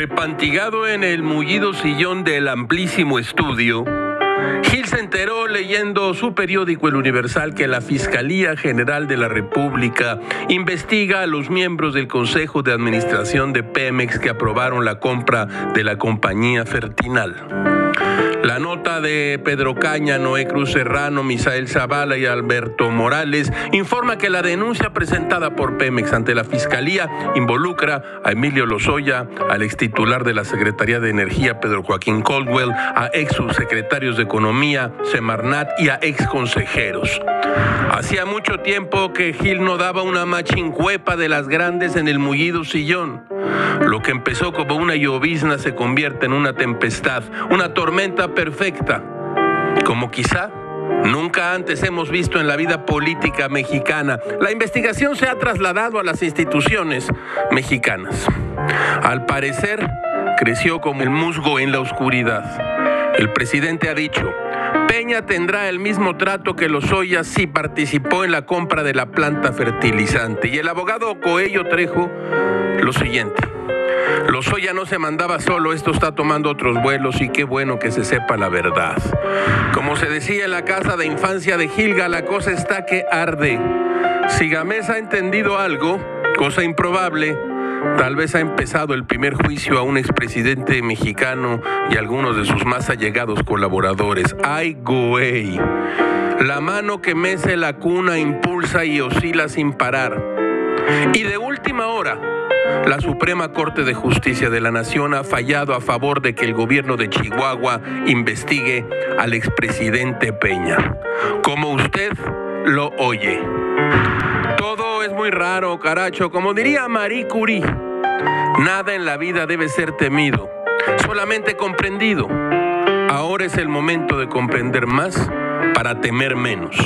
Empantigado en el mullido sillón del amplísimo estudio, Gil se enteró leyendo su periódico El Universal que la Fiscalía General de la República investiga a los miembros del Consejo de Administración de Pemex que aprobaron la compra de la compañía Fertinal. La nota de Pedro Caña, Noé Cruz Serrano, Misael Zavala y Alberto Morales informa que la denuncia presentada por Pemex ante la Fiscalía involucra a Emilio Lozoya, al ex titular de la Secretaría de Energía, Pedro Joaquín Coldwell, a ex subsecretarios de Economía, Semarnat y a ex consejeros. Hacía mucho tiempo que Gil no daba una machincuepa de las grandes en el mullido sillón. Lo que empezó como una llovizna se convierte en una tempestad, una tormenta perfecta, como quizá nunca antes hemos visto en la vida política mexicana. La investigación se ha trasladado a las instituciones mexicanas. Al parecer, creció como el musgo en la oscuridad. El presidente ha dicho, Peña tendrá el mismo trato que Lozoya si participó en la compra de la planta fertilizante. Y el abogado Coello Trejo, lo siguiente. Lozoya no se mandaba solo, esto está tomando otros vuelos y qué bueno que se sepa la verdad. Como se decía en la casa de infancia de Gilga, la cosa está que arde. Si Gamés ha entendido algo, cosa improbable, Tal vez ha empezado el primer juicio a un expresidente mexicano y algunos de sus más allegados colaboradores. ¡Ay, güey! La mano que mece la cuna impulsa y oscila sin parar. Y de última hora, la Suprema Corte de Justicia de la Nación ha fallado a favor de que el gobierno de Chihuahua investigue al expresidente Peña. Como usted lo oye. Todo es muy raro, caracho. Como diría Marie Curie, nada en la vida debe ser temido, solamente comprendido. Ahora es el momento de comprender más para temer menos.